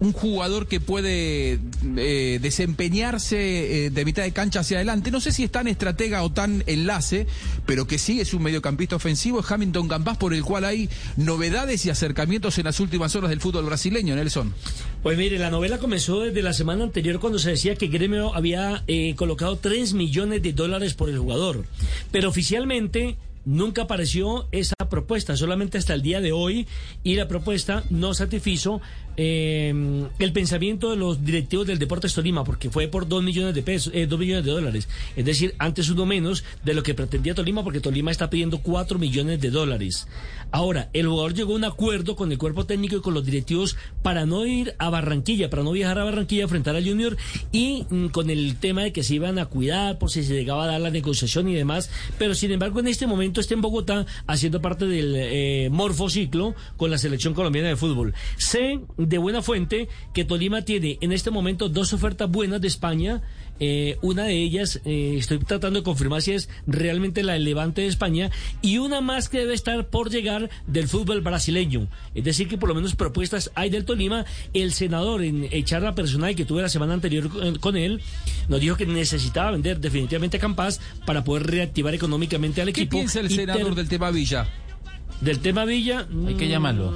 un jugador que puede eh, desempeñarse eh, de mitad de cancha hacia adelante. No sé si es tan estratega o tan enlace, pero que sí es un mediocampista ofensivo, es Hamilton Gambás, por el cual hay novedades y acercamientos en las últimas horas del fútbol brasileño, Nelson. Pues mire, la novela comenzó desde la semana anterior cuando se decía que Gremio había eh, colocado 3 millones de dólares por el jugador. Pero oficialmente nunca apareció esa propuesta, solamente hasta el día de hoy, y la propuesta no satisfizo eh, el pensamiento de los directivos del Deportes Tolima, porque fue por dos millones de pesos, eh, millones de dólares. Es decir, antes uno menos de lo que pretendía Tolima, porque Tolima está pidiendo cuatro millones de dólares. Ahora, el jugador llegó a un acuerdo con el cuerpo técnico y con los directivos para no ir a Barranquilla, para no viajar a Barranquilla a enfrentar al Junior y mm, con el tema de que se iban a cuidar por si se llegaba a dar la negociación y demás. Pero sin embargo, en este momento está en Bogotá haciendo parte del eh, morfociclo con la selección colombiana de fútbol. Sé de buena fuente que Tolima tiene en este momento dos ofertas buenas de España. Eh, una de ellas, eh, estoy tratando de confirmar si es realmente la del Levante de España, y una más que debe estar por llegar del fútbol brasileño. Es decir, que por lo menos propuestas hay del Tolima. El senador, en charla personal que tuve la semana anterior con él, nos dijo que necesitaba vender definitivamente a Campas para poder reactivar económicamente al equipo. ¿Qué piensa el senador del tema Villa? Del tema Villa. Hay que llamarlo.